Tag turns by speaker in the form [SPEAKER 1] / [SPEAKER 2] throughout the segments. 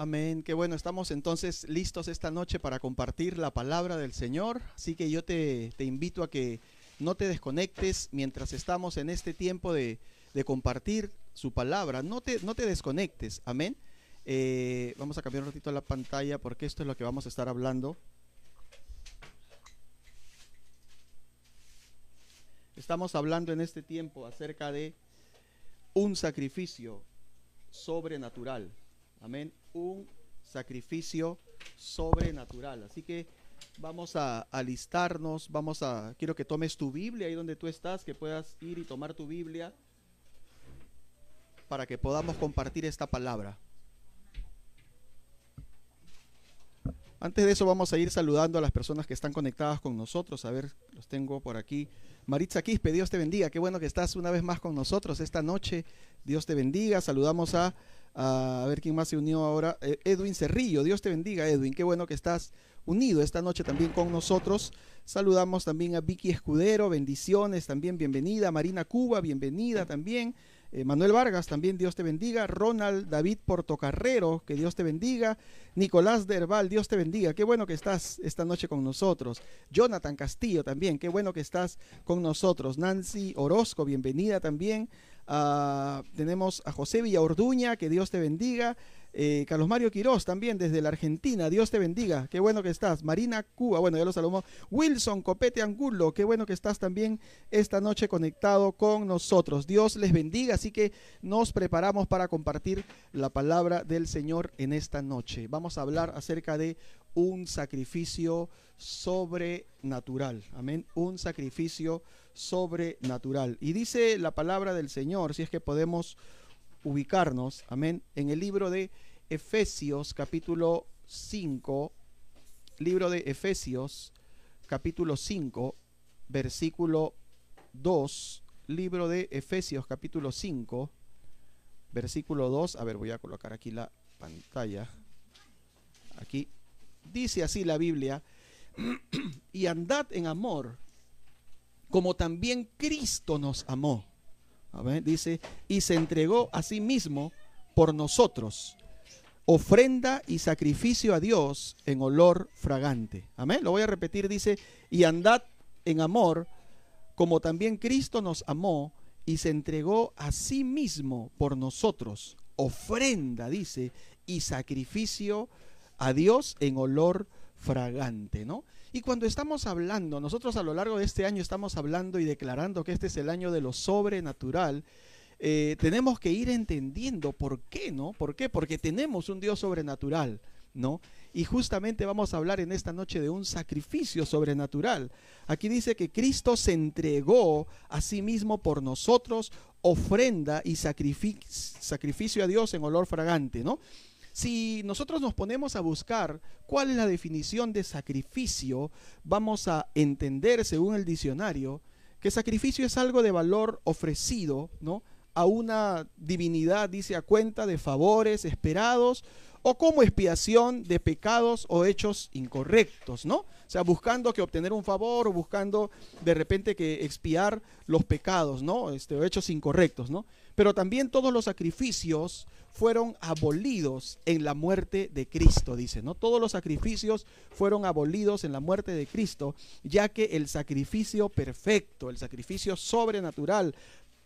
[SPEAKER 1] Amén. Qué bueno, estamos entonces listos esta noche para compartir la palabra del Señor. Así que yo te, invito a que no te desconectes mientras estamos en este tiempo de, compartir su palabra. No te, no te desconectes. Amén. Eh, vamos a cambiar un ratito la pantalla porque esto es lo que vamos a estar hablando. Estamos hablando en este tiempo acerca de un sacrificio sobrenatural. Amén. Un sacrificio sobrenatural. Así que vamos a alistarnos, vamos a, quiero que tomes tu Biblia ahí donde tú estás, que puedas ir y tomar tu Biblia para que podamos compartir esta palabra. Antes de eso vamos a ir saludando a las personas que están conectadas con nosotros. A ver, los tengo por aquí. Maritza Quispe, Dios te bendiga. Qué bueno que estás una vez más con nosotros esta noche. Dios te bendiga. Saludamos a, a, ver quién más se unió ahora. Eh, Edwin Cerrillo, Dios te bendiga, Edwin. Qué bueno que estás unido esta noche también con nosotros. Saludamos también a Vicky Escudero, bendiciones también, bienvenida. Marina Cuba, bienvenida también. Eh, Manuel Vargas, también Dios te bendiga. Ronald David Portocarrero, que Dios te bendiga. Nicolás Derval, Dios te bendiga. Qué bueno que estás esta noche con nosotros. Jonathan Castillo también, qué bueno que estás con nosotros. Nancy Orozco, bienvenida también. Ah, tenemos a José Villaorduña, que Dios te bendiga. Eh, Carlos Mario Quiroz también desde la Argentina, Dios te bendiga, qué bueno que estás. Marina Cuba, bueno, ya lo saludamos. Wilson Copete Angulo, qué bueno que estás también esta noche conectado con nosotros. Dios les bendiga, así que nos preparamos para compartir la palabra del Señor en esta noche. Vamos a hablar acerca de un sacrificio sobrenatural. Amén. Un sacrificio sobrenatural. Y dice la palabra del Señor, si es que podemos ubicarnos, amén, en el libro de Efesios capítulo 5, libro de Efesios capítulo 5, versículo 2, libro de Efesios capítulo 5, versículo 2, a ver, voy a colocar aquí la pantalla, aquí, dice así la Biblia, y andad en amor, como también Cristo nos amó dice, y se entregó a sí mismo por nosotros, ofrenda y sacrificio a Dios en olor fragante. Amén. Lo voy a repetir, dice, y andad en amor, como también Cristo nos amó y se entregó a sí mismo por nosotros, ofrenda, dice, y sacrificio a Dios en olor fragante, ¿no? Y cuando estamos hablando, nosotros a lo largo de este año estamos hablando y declarando que este es el año de lo sobrenatural, eh, tenemos que ir entendiendo por qué, ¿no? ¿Por qué? Porque tenemos un Dios sobrenatural, ¿no? Y justamente vamos a hablar en esta noche de un sacrificio sobrenatural. Aquí dice que Cristo se entregó a sí mismo por nosotros, ofrenda y sacrificio a Dios en olor fragante, ¿no? Si nosotros nos ponemos a buscar cuál es la definición de sacrificio, vamos a entender, según el diccionario, que sacrificio es algo de valor ofrecido, ¿no? A una divinidad, dice, a cuenta de favores esperados o como expiación de pecados o hechos incorrectos, ¿no? O sea, buscando que obtener un favor o buscando de repente que expiar los pecados, ¿no? Este, hechos incorrectos, ¿no? Pero también todos los sacrificios fueron abolidos en la muerte de Cristo, dice, ¿no? Todos los sacrificios fueron abolidos en la muerte de Cristo, ya que el sacrificio perfecto, el sacrificio sobrenatural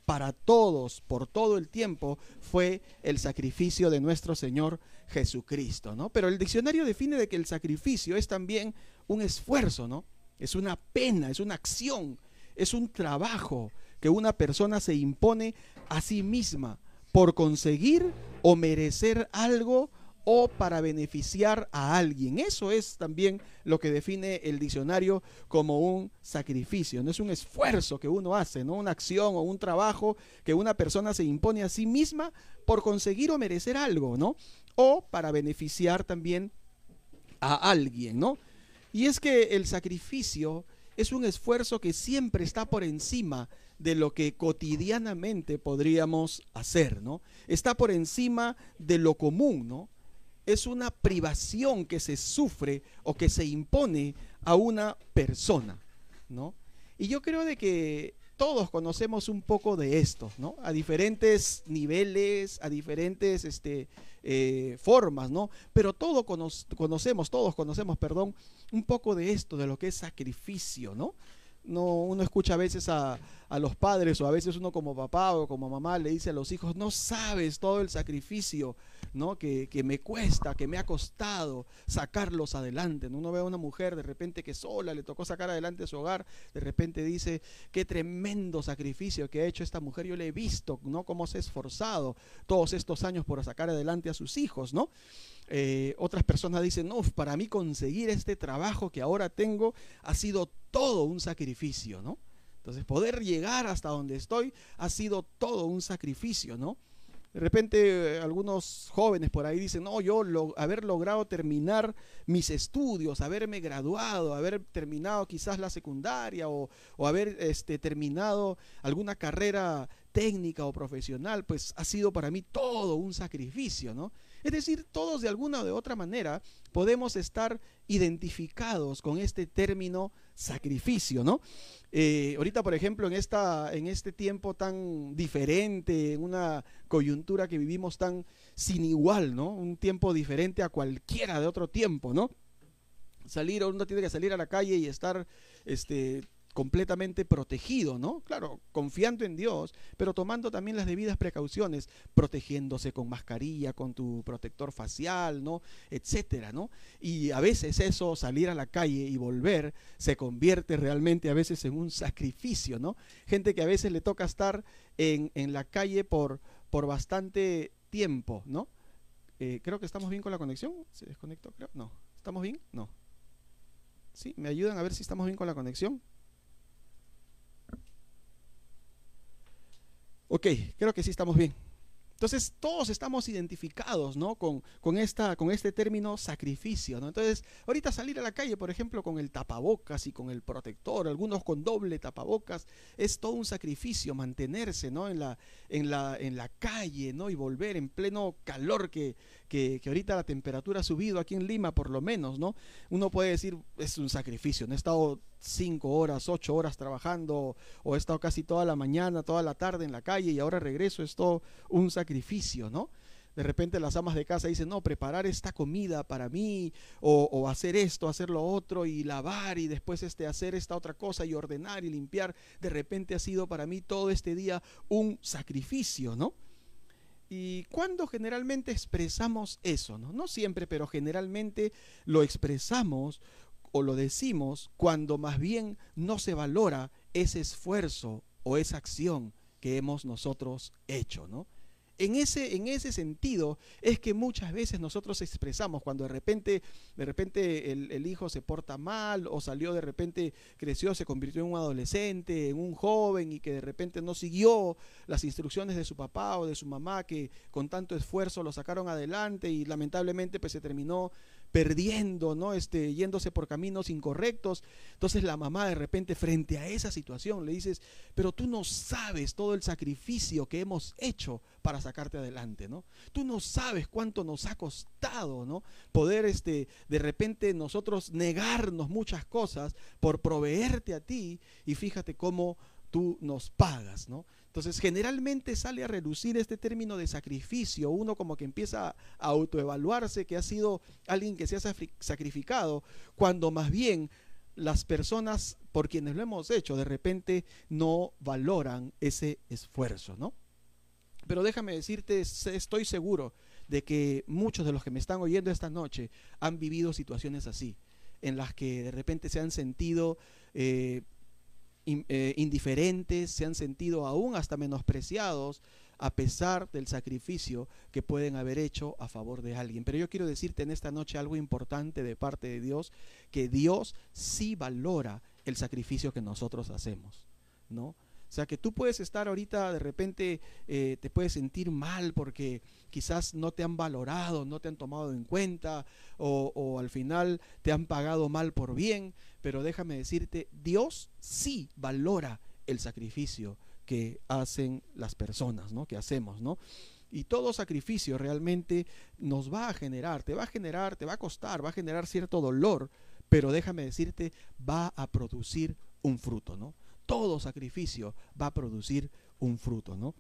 [SPEAKER 1] para todos, por todo el tiempo, fue el sacrificio de nuestro Señor Jesucristo, ¿no? Pero el diccionario define de que el sacrificio es también un esfuerzo, ¿no? Es una pena, es una acción, es un trabajo que una persona se impone a sí misma por conseguir o merecer algo o para beneficiar a alguien. Eso es también lo que define el diccionario como un sacrificio. No es un esfuerzo que uno hace, no una acción o un trabajo que una persona se impone a sí misma por conseguir o merecer algo, ¿no? O para beneficiar también a alguien, ¿no? Y es que el sacrificio es un esfuerzo que siempre está por encima de lo que cotidianamente podríamos hacer, ¿no? Está por encima de lo común, ¿no? Es una privación que se sufre o que se impone a una persona, ¿no? Y yo creo de que todos conocemos un poco de esto, ¿no? A diferentes niveles, a diferentes este, eh, formas, ¿no? Pero todos conocemos, todos conocemos, perdón, un poco de esto, de lo que es sacrificio, ¿no? No, uno escucha a veces a, los padres o a veces uno como papá o como mamá le dice a los hijos, no sabes todo el sacrificio ¿no? que, me cuesta, que me ha costado sacarlos adelante. Uno ve a una mujer de repente que sola le tocó sacar adelante su hogar, de repente dice, qué tremendo sacrificio que ha hecho esta mujer, yo le he visto, ¿no? Cómo se ha esforzado todos estos años por sacar adelante a sus hijos, ¿no? Eh, otras personas dicen, no, para mí conseguir este trabajo que ahora tengo ha sido todo un sacrificio, ¿no? Entonces, poder llegar hasta donde estoy ha sido todo un sacrificio, ¿no? De repente algunos jóvenes por ahí dicen, no, yo lo, haber logrado terminar mis estudios, haberme graduado, haber terminado quizás la secundaria o, o haber este, terminado alguna carrera técnica o profesional, pues ha sido para mí todo un sacrificio, ¿no? Es decir, todos de alguna o de otra manera podemos estar identificados con este término sacrificio, ¿no? Eh, ahorita, por ejemplo, en, esta, en este tiempo tan diferente, en una coyuntura que vivimos tan sin igual, ¿no? Un tiempo diferente a cualquiera de otro tiempo, ¿no? Salir, uno tiene que salir a la calle y estar este, completamente protegido, ¿no? Claro, confiando en Dios, pero tomando también las debidas precauciones, protegiéndose con mascarilla, con tu protector facial, ¿no? Etcétera, ¿no? Y a veces eso, salir a la calle y volver, se convierte realmente a veces en un sacrificio, ¿no? Gente que a veces le toca estar en, la calle por, por bastante tiempo, ¿no? Eh, creo que estamos bien con la conexión. ¿Se desconectó? Creo. No. ¿Estamos bien? No. Sí, me ayudan a ver si estamos bien con la conexión. Ok, creo que sí estamos bien. Entonces todos estamos identificados ¿no? con, con, esta, con este término sacrificio. ¿no? Entonces ahorita salir a la calle, por ejemplo, con el tapabocas y con el protector, algunos con doble tapabocas, es todo un sacrificio mantenerse ¿no? en, la, en, la, en la calle ¿no? y volver en pleno calor que, que, ahorita la temperatura ha subido aquí en Lima por lo menos. ¿no? Uno puede decir es un sacrificio. No he estado cinco horas, ocho horas trabajando o he estado casi toda la mañana, toda la tarde en la calle y ahora regreso, es todo un sacrificio, ¿no? De repente las amas de casa dicen, no, preparar esta comida para mí, o, hacer esto, hacer lo otro, y lavar, y después este, hacer esta otra cosa, y ordenar y limpiar. De repente ha sido para mí todo este día un sacrificio, ¿no? ¿Y cuando generalmente expresamos eso? ¿no? no siempre, pero generalmente lo expresamos o lo decimos cuando más bien no se valora ese esfuerzo o esa acción que hemos nosotros hecho, ¿no? En ese, en ese sentido es que muchas veces nosotros expresamos cuando de repente, de repente el, el, hijo se porta mal o salió de repente, creció, se convirtió en un adolescente, en un joven y que de repente no siguió las instrucciones de su papá o de su mamá que con tanto esfuerzo lo sacaron adelante y lamentablemente pues se terminó perdiendo, ¿no? Este, yéndose por caminos incorrectos. Entonces la mamá de repente frente a esa situación le dices, pero tú no sabes todo el sacrificio que hemos hecho para sacarte adelante, ¿no? Tú no sabes cuánto nos ha costado, ¿no? Poder, este, de repente nosotros negarnos muchas cosas por proveerte a ti y fíjate cómo tú nos pagas, ¿no? Entonces, generalmente sale a reducir este término de sacrificio, uno como que empieza a autoevaluarse que ha sido alguien que se ha sacrificado, cuando más bien las personas por quienes lo hemos hecho de repente no valoran ese esfuerzo, ¿no? Pero déjame decirte, estoy seguro de que muchos de los que me están oyendo esta noche han vivido situaciones así, en las que de repente se han sentido eh, eh, indiferentes, se han sentido aún hasta menospreciados a pesar del sacrificio que pueden haber hecho a favor de alguien. Pero yo quiero decirte en esta noche algo importante de parte de Dios, que Dios sí valora el sacrificio que nosotros hacemos, ¿no? O sea que tú puedes estar ahorita, de repente eh, te puedes sentir mal porque quizás no te han valorado, no te han tomado en cuenta o, o al final te han pagado mal por bien, pero déjame decirte, Dios sí valora el sacrificio que hacen las personas, ¿no? Que hacemos, ¿no? Y todo sacrificio realmente nos va a generar, te va a generar, te va a costar, va a generar cierto dolor, pero déjame decirte, va a producir un fruto, ¿no? Todo sacrificio va a producir un fruto, ¿no?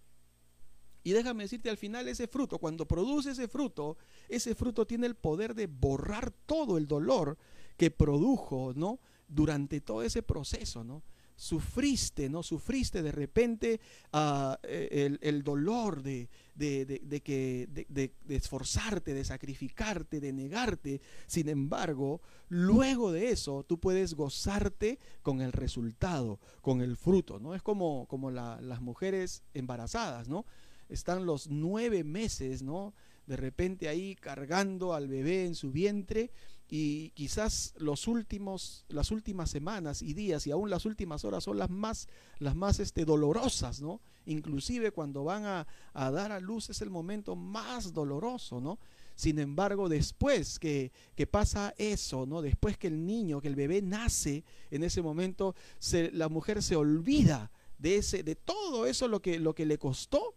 [SPEAKER 1] Y déjame decirte, al final ese fruto, cuando produce ese fruto, ese fruto tiene el poder de borrar todo el dolor que produjo, ¿no? Durante todo ese proceso, ¿no? Sufriste, ¿no? Sufriste de repente ah, e, el, dolor de, de, que, de, esforzarte, de sacrificarte, de negarte. Sin embargo, luego de eso, tú puedes gozarte con el resultado, con el fruto, ¿no? Es como, como las mujeres embarazadas, ¿no? están los nueve meses, ¿no? De repente ahí cargando al bebé en su vientre y quizás los últimos, las últimas semanas y días y aún las últimas horas son las más, las más este, dolorosas, ¿no? Inclusive cuando van a, a dar a luz es el momento más doloroso, ¿no? Sin embargo, después que, que, pasa eso, ¿no? Después que el niño, que el bebé nace, en ese momento se, la mujer se olvida de ese, de todo eso lo que, lo que le costó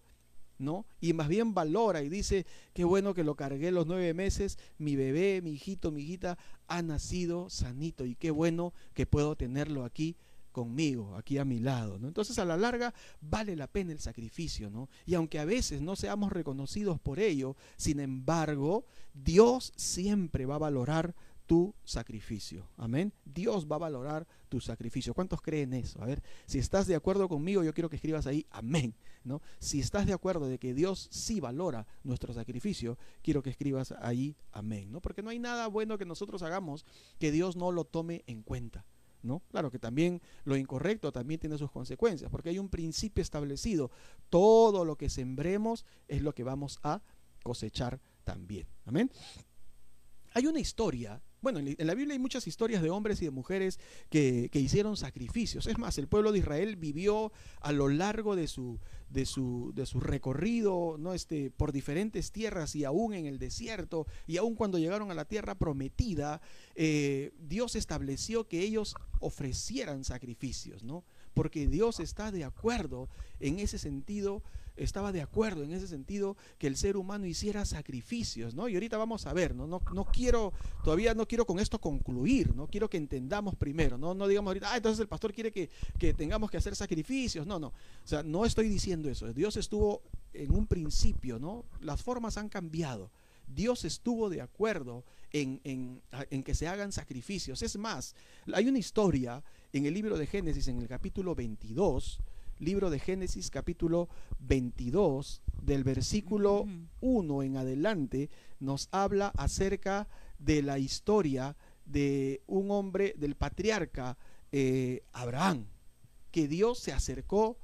[SPEAKER 1] ¿no? Y más bien valora y dice, qué bueno que lo cargué los nueve meses, mi bebé, mi hijito, mi hijita ha nacido sanito y qué bueno que puedo tenerlo aquí conmigo, aquí a mi lado, ¿no? Entonces a la larga vale la pena el sacrificio, ¿no? Y aunque a veces no seamos reconocidos por ello, sin embargo, Dios siempre va a valorar tu sacrificio. Amén. Dios va a valorar tu sacrificio. ¿Cuántos creen eso? A ver, si estás de acuerdo conmigo, yo quiero que escribas ahí, amén. ¿no? Si estás de acuerdo de que Dios sí valora nuestro sacrificio, quiero que escribas ahí, amén. ¿no? Porque no hay nada bueno que nosotros hagamos que Dios no lo tome en cuenta. ¿No? Claro que también lo incorrecto también tiene sus consecuencias, porque hay un principio establecido. Todo lo que sembremos es lo que vamos a cosechar también. Amén. Hay una historia bueno, en la Biblia hay muchas historias de hombres y de mujeres que, hicieron sacrificios. Es más, el pueblo de Israel vivió a lo largo de su, de su, de su recorrido ¿no? este, por diferentes tierras y aún en el desierto, y aún cuando llegaron a la tierra prometida, eh, Dios estableció que ellos ofrecieran sacrificios, ¿no? Porque Dios está de acuerdo en ese sentido estaba de acuerdo en ese sentido que el ser humano hiciera sacrificios, ¿no? Y ahorita vamos a ver, ¿no? No, no quiero, todavía no quiero con esto concluir, ¿no? Quiero que entendamos primero, ¿no? No digamos ahorita, ah, entonces el pastor quiere que, que tengamos que hacer sacrificios, no, no. O sea, no estoy diciendo eso. Dios estuvo en un principio, ¿no? Las formas han cambiado. Dios estuvo de acuerdo en, en, en, que se hagan sacrificios. Es más, hay una historia en el libro de Génesis, en el capítulo 22, libro de Génesis capítulo 22, del versículo 1 en adelante, nos habla acerca de la historia de un hombre, del patriarca eh, Abraham, que Dios se acercó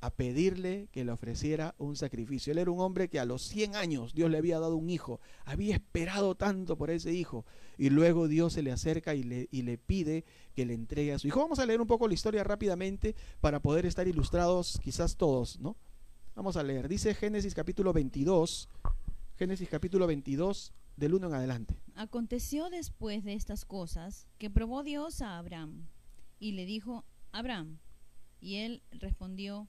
[SPEAKER 1] a pedirle que le ofreciera un sacrificio. Él era un hombre que a los 100 años Dios le había dado un hijo, había esperado tanto por ese hijo y luego Dios se le acerca y le, pide que le entregue a su hijo. Vamos a leer un poco la historia rápidamente para poder estar ilustrados quizás todos, ¿no? Vamos a leer. Dice Génesis capítulo 22, Génesis capítulo 22 del 1 en adelante.
[SPEAKER 2] Aconteció después de estas cosas que probó Dios a Abraham y le dijo, Abraham, y él respondió,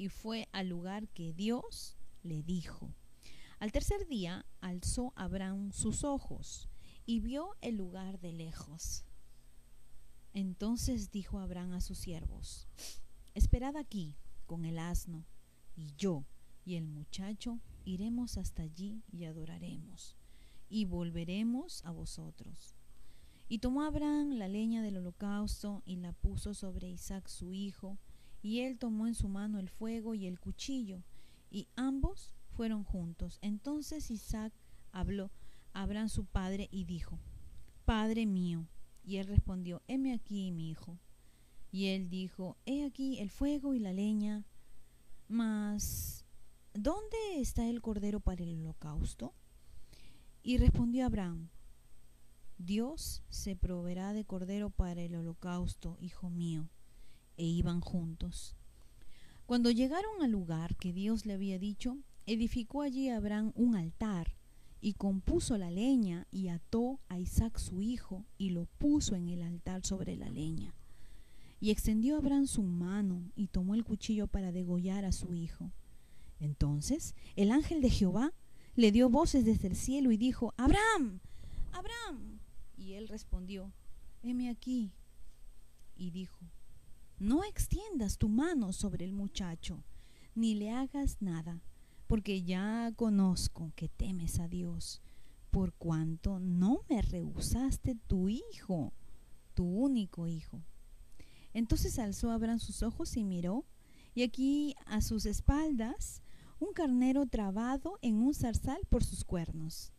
[SPEAKER 2] y fue al lugar que Dios le dijo. Al tercer día alzó Abraham sus ojos y vio el lugar de lejos. Entonces dijo Abraham a sus siervos, Esperad aquí con el asno, y yo y el muchacho iremos hasta allí y adoraremos, y volveremos a vosotros. Y tomó Abraham la leña del holocausto y la puso sobre Isaac su hijo, y él tomó en su mano el fuego y el cuchillo, y ambos fueron juntos. Entonces Isaac habló a Abraham su padre y dijo, Padre mío. Y él respondió, heme aquí, mi hijo. Y él dijo, he aquí el fuego y la leña, mas ¿dónde está el cordero para el holocausto? Y respondió Abraham, Dios se proveerá de cordero para el holocausto, hijo mío e iban juntos. Cuando llegaron al lugar que Dios le había dicho, edificó allí Abraham un altar y compuso la leña y ató a Isaac su hijo y lo puso en el altar sobre la leña. Y extendió Abraham su mano y tomó el cuchillo para degollar a su hijo. Entonces el ángel de Jehová le dio voces desde el cielo y dijo, Abraham, Abraham. Y él respondió, heme aquí. Y dijo, no extiendas tu mano sobre el muchacho, ni le hagas nada, porque ya conozco que temes a Dios, por cuanto no me rehusaste tu hijo, tu único hijo. Entonces alzó Abraham sus ojos y miró, y aquí a sus espaldas un carnero trabado en un zarzal por sus cuernos.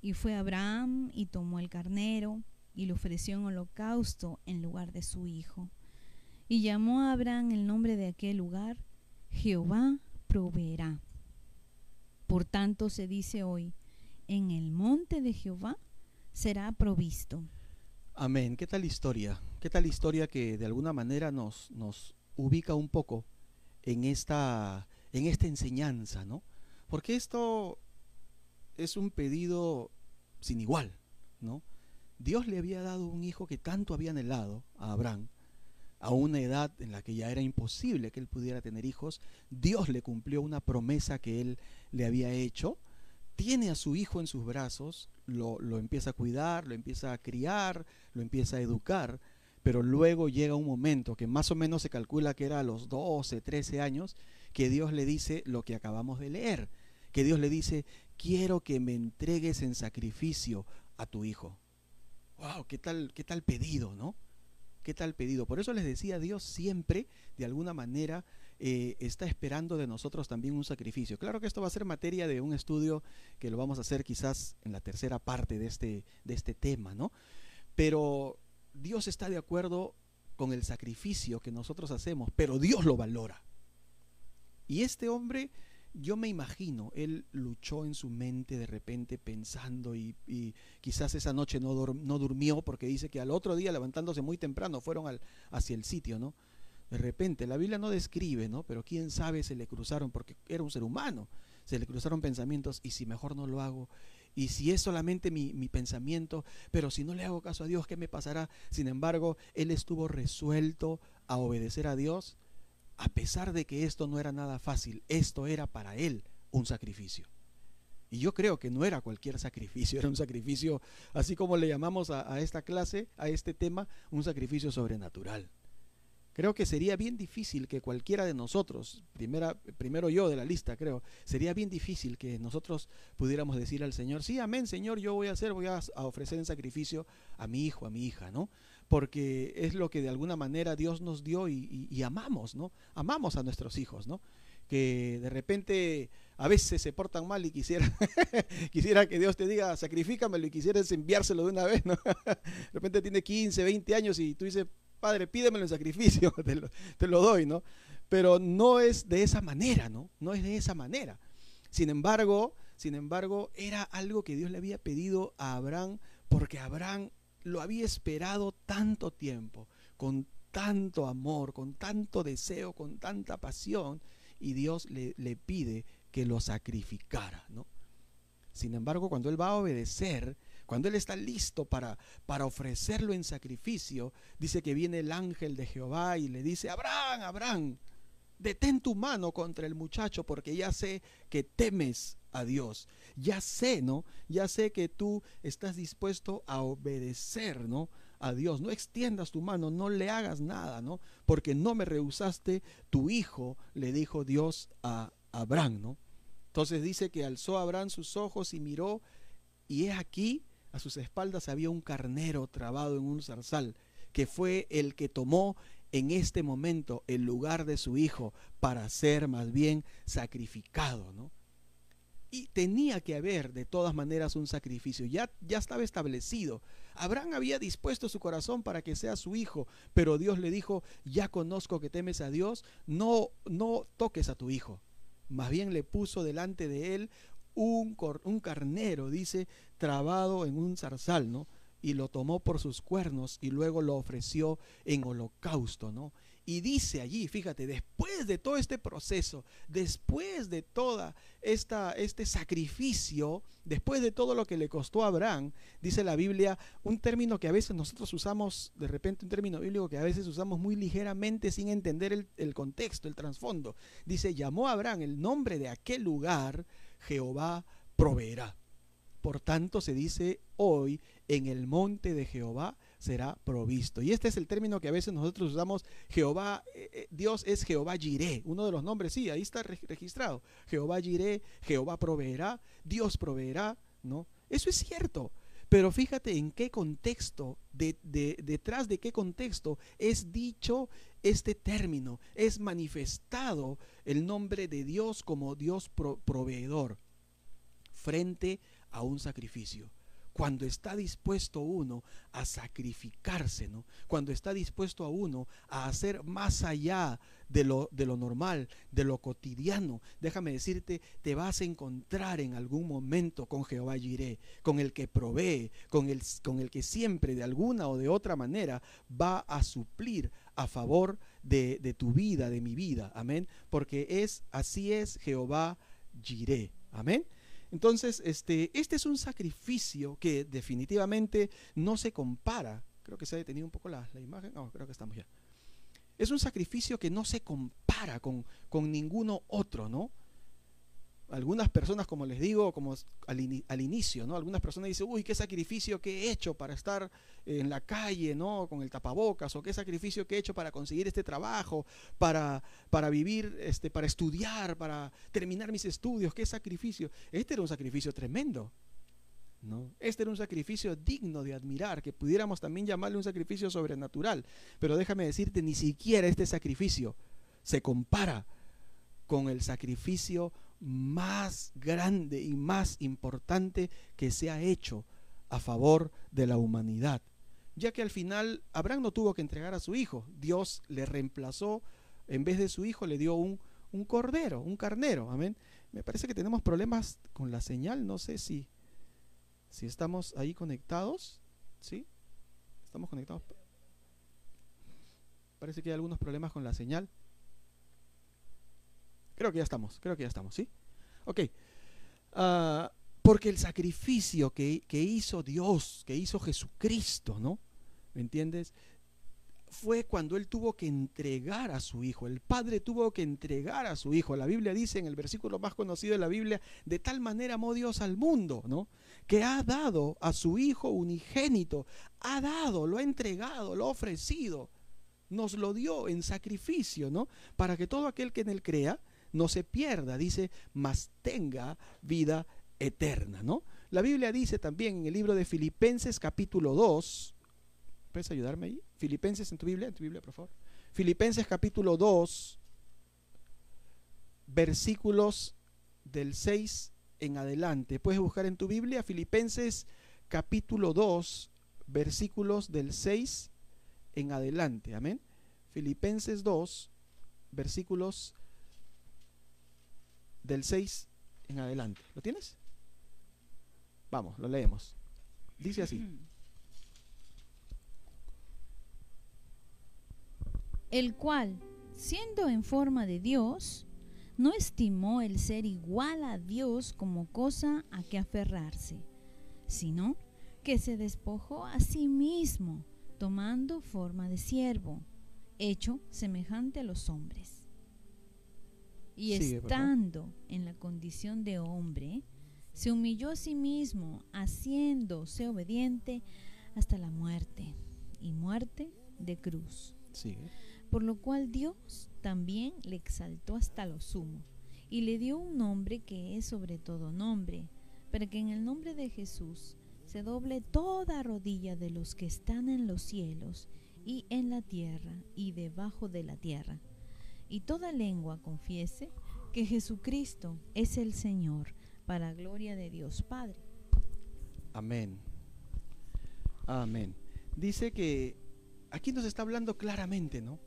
[SPEAKER 2] Y fue Abraham y tomó el carnero y lo ofreció en holocausto en lugar de su hijo. Y llamó a Abraham el nombre de aquel lugar, Jehová proveerá. Por tanto se dice hoy, en el monte de Jehová será provisto.
[SPEAKER 1] Amén. ¿Qué tal historia? ¿Qué tal historia que de alguna manera nos, nos ubica un poco en esta, en esta enseñanza, ¿no? Porque esto es un pedido sin igual, ¿no? Dios le había dado un hijo que tanto había anhelado a Abraham, a una edad en la que ya era imposible que él pudiera tener hijos. Dios le cumplió una promesa que él le había hecho. Tiene a su hijo en sus brazos, lo, lo empieza a cuidar, lo empieza a criar, lo empieza a educar, pero luego llega un momento que más o menos se calcula que era a los 12, 13 años, que Dios le dice lo que acabamos de leer, que Dios le dice, quiero que me entregues en sacrificio a tu hijo. ¡Wow! ¿Qué tal, qué tal pedido, no? ¿Qué tal pedido? Por eso les decía, Dios siempre, de alguna manera, eh, está esperando de nosotros también un sacrificio. Claro que esto va a ser materia de un estudio que lo vamos a hacer quizás en la tercera parte de este, de este tema, ¿no? Pero Dios está de acuerdo con el sacrificio que nosotros hacemos, pero Dios lo valora. Y este hombre, yo me imagino, él luchó en su mente de repente pensando y, quizás esa noche no, durmió porque dice que al otro día levantándose muy temprano fueron al, hacia el sitio, ¿no? De repente, la Biblia no describe, ¿no? Pero quién sabe se le cruzaron, porque era un ser humano, se le cruzaron pensamientos y si mejor no lo hago y si es solamente mi, pensamiento, pero si no le hago caso a Dios, ¿qué me pasará? Sin embargo, él estuvo resuelto a obedecer a Dios, a pesar de que esto no era nada fácil, esto era para él un sacrificio. Y yo creo que no era cualquier sacrificio, era un sacrificio, así como le llamamos a, a esta clase, a este tema, un sacrificio sobrenatural. Creo que sería bien difícil que cualquiera de nosotros, primera, primero yo de la lista, creo, sería bien difícil que nosotros pudiéramos decir al Señor, sí, amén, Señor, yo voy a hacer, voy a, ofrecer en sacrificio a mi hijo, a mi hija, ¿no? Porque es lo que de alguna manera Dios nos dio y, amamos, ¿no? Amamos a nuestros hijos, ¿no? que de repente a veces se portan mal y quisiera, quisiera que Dios te diga, sacrifícamelo y quisieras enviárselo de una vez, ¿no? De repente tiene 15, 20 años y tú dices, Padre, pídemelo en sacrificio, te lo, doy, ¿no? Pero no es de esa manera, ¿no? No es de esa manera. Sin embargo, sin embargo, era algo que Dios le había pedido a Abraham porque Abraham lo había esperado tanto tiempo, con tanto amor, con tanto deseo, con tanta pasión, y Dios le, le pide que lo sacrificara, ¿no? Sin embargo, cuando él va a obedecer, cuando él está listo para, para ofrecerlo en sacrificio, dice que viene el ángel de Jehová y le dice, Abraham, Abraham, detén tu mano contra el muchacho porque ya sé que temes a Dios. Ya sé, ¿no? Ya sé que tú estás dispuesto a obedecer, ¿no? A Dios. No extiendas tu mano, no le hagas nada, ¿no? Porque no me rehusaste tu hijo, le dijo Dios a Abraham, ¿no? Entonces dice que alzó Abraham sus ojos y miró, y es aquí a sus espaldas había un carnero trabado en un zarzal, que fue el que tomó en este momento el lugar de su hijo para ser más bien sacrificado, ¿no? Y tenía que haber de todas maneras un sacrificio, ya, ya estaba establecido. Abraham había dispuesto su corazón para que sea su hijo, pero Dios le dijo, ya conozco que temes a Dios, no, no toques a tu hijo. Más bien le puso delante de él un, un carnero, dice, trabado en un zarzal, ¿no? Y lo tomó por sus cuernos y luego lo ofreció en holocausto, ¿no? Y dice allí, fíjate, después de todo este proceso, después de toda esta este sacrificio, después de todo lo que le costó a Abraham, dice la Biblia, un término que a veces nosotros usamos, de repente un término bíblico que a veces usamos muy ligeramente sin entender el, el contexto, el trasfondo. Dice, llamó a Abraham el nombre de aquel lugar, Jehová proveerá. Por tanto, se dice hoy, en el monte de Jehová será provisto. Y este es el término que a veces nosotros usamos, Jehová, eh, eh, Dios es Jehová Jiré, uno de los nombres, sí, ahí está registrado. Jehová Jiré, Jehová proveerá, Dios proveerá, ¿no? Eso es cierto. Pero fíjate en qué contexto, de, detrás de qué contexto es dicho este término, es manifestado el nombre de Dios como Dios proveedor frente a un sacrificio cuando está dispuesto uno a sacrificarse, ¿no? Cuando está dispuesto a uno a hacer más allá de lo, de lo normal, de lo cotidiano, déjame decirte, te vas a encontrar en algún momento con Jehová Jireh, con el que provee, con el, con el que siempre de alguna o de otra manera va a suplir a favor de, de tu vida, de mi vida, amén, porque es, así es Jehová Jireh, amén. Entonces, este, este es un sacrificio que definitivamente no se compara. Creo que se ha detenido un poco la, imagen. No, creo que estamos ya. Es un sacrificio que no se compara con, con ninguno otro, ¿no? Algunas personas, como les digo, como al, inicio, ¿no? Algunas personas dicen, uy, qué sacrificio que he hecho para estar en la calle, ¿no? Con el tapabocas, o qué sacrificio que he hecho para conseguir este trabajo, para, para vivir, este, para estudiar, para terminar mis estudios, qué sacrificio. Este era un sacrificio tremendo, ¿no? Este era un sacrificio digno de admirar, que pudiéramos también llamarle un sacrificio sobrenatural. Pero déjame decirte, ni siquiera este sacrificio se compara con el sacrificio más grande y más importante que se ha hecho a favor de la humanidad. Ya que al final Abraham no tuvo que entregar a su hijo, Dios le reemplazó, en vez de su hijo le dio un, un cordero, un carnero, amén. Me parece que tenemos problemas con la señal, no sé si, si estamos ahí conectados, ¿sí? ¿Estamos conectados? Parece que hay algunos problemas con la señal. Creo que ya estamos, creo que ya estamos, ¿sí? Ok. Ah, porque el sacrificio que, que, hizo Dios, que hizo Jesucristo, ¿no? ¿Me entiendes? Fue cuando Él tuvo que entregar a su Hijo. El Padre tuvo que entregar a su Hijo. La Biblia dice en el versículo más conocido de la Biblia, de tal manera amó Dios al mundo, ¿no? Que ha dado a su Hijo unigénito. Ha dado, lo ha entregado, lo ha ofrecido. Nos lo dio en sacrificio, ¿no? Para que todo aquel que en Él crea, no se pierda, dice, mas tenga vida eterna, ¿no? La Biblia dice también en el libro de Filipenses capítulo 2, ¿puedes ayudarme ahí? Filipenses en tu Biblia, en tu Biblia, por favor. Filipenses capítulo 2, versículos del 6 en adelante. Puedes buscar en tu Biblia Filipenses capítulo 2, versículos del 6 en adelante. Amén. Filipenses 2, versículos del 6 en adelante. ¿Lo tienes? Vamos, lo leemos. Dice así.
[SPEAKER 2] El cual, siendo en forma de Dios, no estimó el ser igual a Dios como cosa a que aferrarse, sino que se despojó a sí mismo, tomando forma de siervo, hecho semejante a los hombres y estando en la condición de hombre, se humilló a sí mismo, haciéndose obediente hasta la muerte, y muerte de cruz. Por lo cual Dios también le exaltó hasta lo sumo, y le dio un nombre que es sobre todo nombre, para que en el nombre de Jesús se doble toda rodilla de los que están en los cielos y en la tierra y debajo de la tierra y toda lengua confiese que Jesucristo es el Señor, para gloria de Dios Padre.
[SPEAKER 1] Amén. Amén. Dice que aquí nos está hablando claramente, ¿no?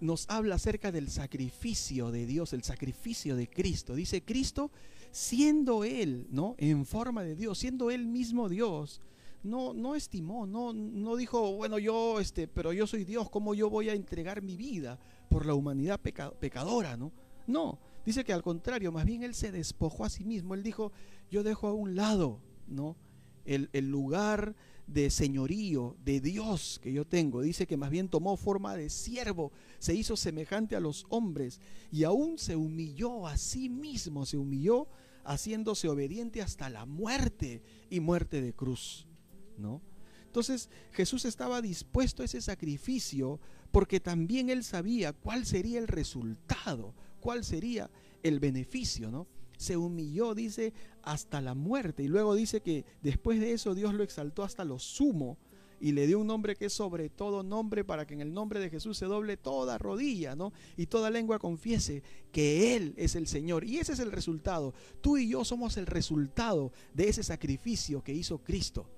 [SPEAKER 1] Nos habla acerca del sacrificio de Dios, el sacrificio de Cristo. Dice Cristo, siendo Él, ¿no? En forma de Dios, siendo Él mismo Dios, no, no estimó, no, no dijo, bueno, yo, este, pero yo soy Dios, ¿cómo yo voy a entregar mi vida por la humanidad pecadora, no? No, dice que al contrario, más bien él se despojó a sí mismo, él dijo, yo dejo a un lado, ¿no? El, el lugar de señorío de Dios que yo tengo. Dice que más bien tomó forma de siervo, se hizo semejante a los hombres y aún se humilló a sí mismo, se humilló haciéndose obediente hasta la muerte y muerte de cruz. ¿No? Entonces Jesús estaba dispuesto a ese sacrificio porque también él sabía cuál sería el resultado, cuál sería el beneficio, ¿no? Se humilló, dice, hasta la muerte. Y luego dice que después de eso Dios lo exaltó hasta lo sumo y le dio un nombre que es sobre todo nombre para que en el nombre de Jesús se doble toda rodilla, ¿no? Y toda lengua confiese que Él es el Señor. Y ese es el resultado. Tú y yo somos el resultado de ese sacrificio que hizo Cristo.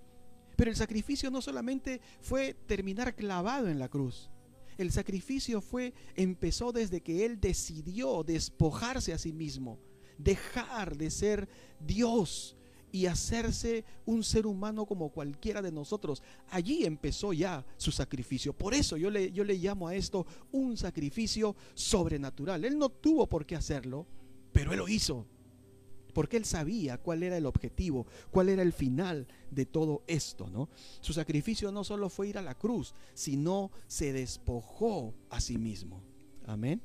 [SPEAKER 1] Pero el sacrificio no solamente fue terminar clavado en la cruz. El sacrificio fue empezó desde que él decidió despojarse a sí mismo, dejar de ser Dios y hacerse un ser humano como cualquiera de nosotros. Allí empezó ya su sacrificio. Por eso yo le, yo le llamo a esto un sacrificio sobrenatural. Él no tuvo por qué hacerlo, pero él lo hizo porque él sabía cuál era el objetivo, cuál era el final de todo esto, ¿no? Su sacrificio no solo fue ir a la cruz, sino se despojó a sí mismo. Amén.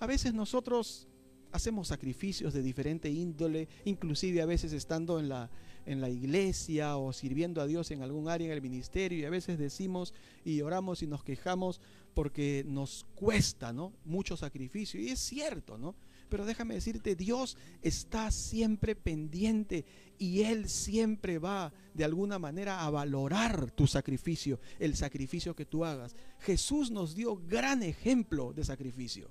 [SPEAKER 1] A veces nosotros hacemos sacrificios de diferente índole, inclusive a veces estando en la, en la iglesia o sirviendo a Dios en algún área en el ministerio y a veces decimos y oramos y nos quejamos porque nos cuesta, ¿no? Mucho sacrificio y es cierto, ¿no? Pero déjame decirte, Dios está siempre pendiente y Él siempre va de alguna manera a valorar tu sacrificio, el sacrificio que tú hagas. Jesús nos dio gran ejemplo de sacrificio.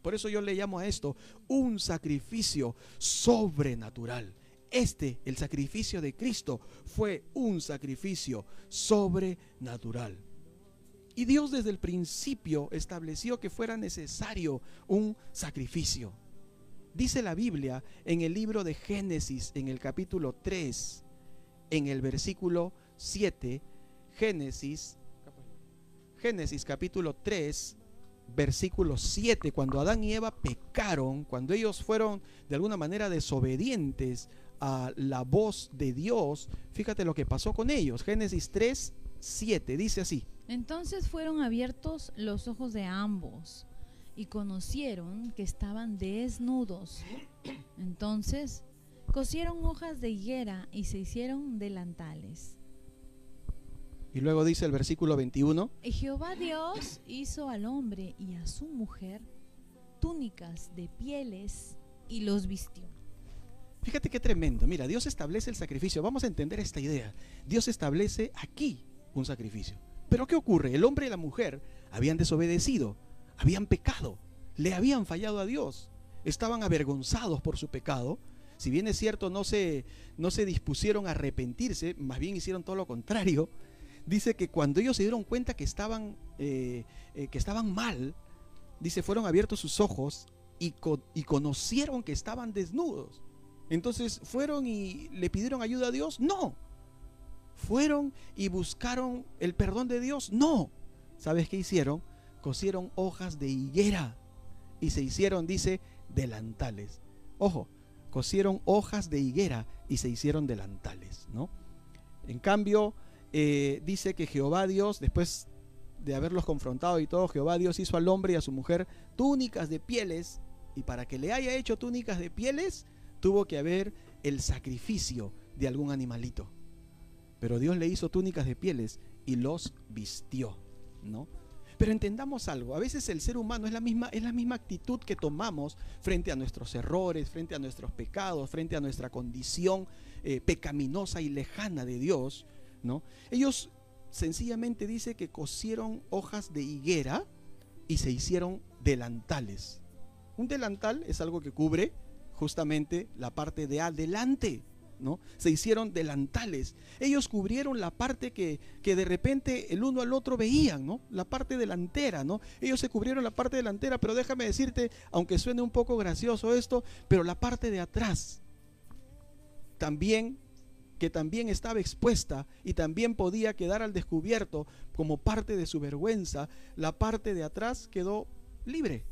[SPEAKER 1] Por eso yo le llamo a esto un sacrificio sobrenatural. Este, el sacrificio de Cristo, fue un sacrificio sobrenatural. Y Dios desde el principio estableció que fuera necesario un sacrificio. Dice la Biblia en el libro de Génesis, en el capítulo 3, en el versículo 7, Génesis, Génesis capítulo 3, versículo 7, cuando Adán y Eva pecaron, cuando ellos fueron de alguna manera desobedientes a la voz de Dios, fíjate lo que pasó con ellos. Génesis 3, 7, dice así.
[SPEAKER 2] Entonces fueron abiertos los ojos de ambos y conocieron que estaban desnudos. Entonces cosieron hojas de higuera y se hicieron delantales.
[SPEAKER 1] Y luego dice el versículo 21.
[SPEAKER 2] Y Jehová Dios hizo al hombre y a su mujer túnicas de pieles y los vistió.
[SPEAKER 1] Fíjate qué tremendo. Mira, Dios establece el sacrificio. Vamos a entender esta idea. Dios establece aquí un sacrificio. Pero ¿qué ocurre? El hombre y la mujer habían desobedecido habían pecado, le habían fallado a Dios, estaban avergonzados por su pecado. Si bien es cierto, no se, no se dispusieron a arrepentirse, más bien hicieron todo lo contrario. Dice que cuando ellos se dieron cuenta que estaban, eh, eh, que estaban mal, dice, fueron abiertos sus ojos y, y conocieron que estaban desnudos. Entonces, ¿fueron y le pidieron ayuda a Dios? No. ¿Fueron y buscaron el perdón de Dios? No. ¿Sabes qué hicieron? Cosieron hojas de higuera y se hicieron, dice, delantales. Ojo, cosieron hojas de higuera y se hicieron delantales, ¿no? En cambio, eh, dice que Jehová Dios, después de haberlos confrontado y todo, Jehová Dios hizo al hombre y a su mujer túnicas de pieles, y para que le haya hecho túnicas de pieles, tuvo que haber el sacrificio de algún animalito. Pero Dios le hizo túnicas de pieles y los vistió, ¿no? Pero entendamos algo, a veces el ser humano es la misma, es la misma actitud que tomamos frente a nuestros errores, frente a nuestros pecados, frente a nuestra condición eh, pecaminosa y lejana de Dios. ¿no? Ellos sencillamente dice que cosieron hojas de higuera y se hicieron delantales. Un delantal es algo que cubre justamente la parte de adelante ¿no? Se hicieron delantales. Ellos cubrieron la parte que, que, de repente el uno al otro veían, ¿no? La parte delantera, ¿no? Ellos se cubrieron la parte delantera, pero déjame decirte, aunque suene un poco gracioso esto, pero la parte de atrás también que también estaba expuesta y también podía quedar al descubierto como parte de su vergüenza, la parte de atrás quedó libre.